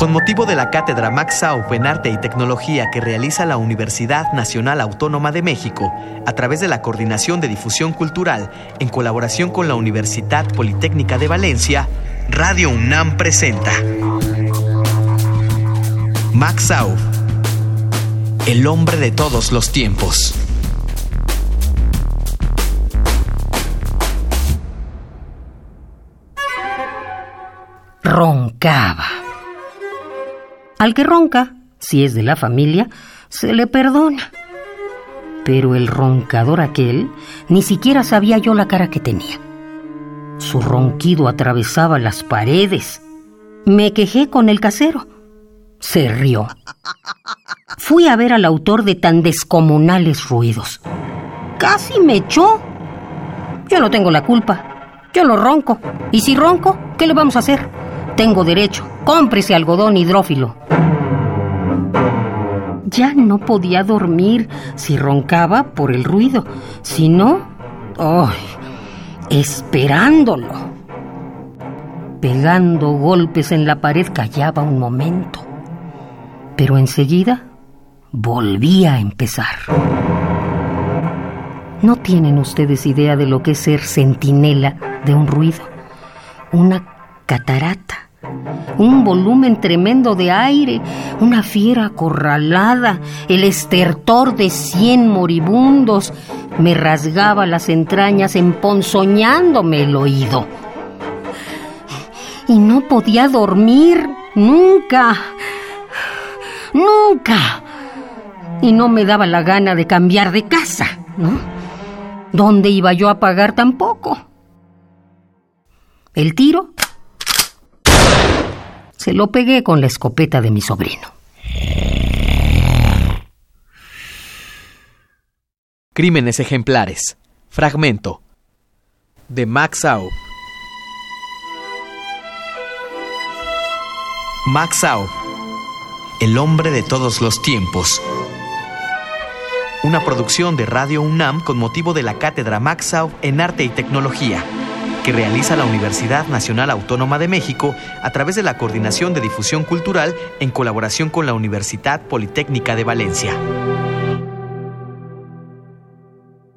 Con motivo de la cátedra Max Sauf en Arte y Tecnología que realiza la Universidad Nacional Autónoma de México a través de la Coordinación de Difusión Cultural en colaboración con la Universidad Politécnica de Valencia, Radio UNAM presenta Max Sauf, el hombre de todos los tiempos. Roncaba. Al que ronca, si es de la familia, se le perdona. Pero el roncador aquel, ni siquiera sabía yo la cara que tenía. Su ronquido atravesaba las paredes. Me quejé con el casero. Se rió. Fui a ver al autor de tan descomunales ruidos. Casi me echó. Yo no tengo la culpa. Yo no ronco. Y si ronco, ¿qué le vamos a hacer? Tengo derecho. Cómprese algodón hidrófilo. Ya no podía dormir si roncaba por el ruido. Si no, ¡ay! esperándolo. Pegando golpes en la pared callaba un momento, pero enseguida volvía a empezar. No tienen ustedes idea de lo que es ser centinela de un ruido, una catarata, un volumen tremendo de aire, una fiera acorralada, el estertor de cien moribundos, me rasgaba las entrañas emponzoñándome el oído. Y no podía dormir nunca, nunca. Y no me daba la gana de cambiar de casa, ¿no? ¿Dónde iba yo a pagar tampoco? El tiro lo pegué con la escopeta de mi sobrino. Crímenes ejemplares. Fragmento. De Max Aub. Max. El hombre de todos los tiempos. Una producción de Radio UNAM con motivo de la cátedra Max en Arte y Tecnología realiza la Universidad Nacional Autónoma de México a través de la Coordinación de Difusión Cultural en colaboración con la Universidad Politécnica de Valencia.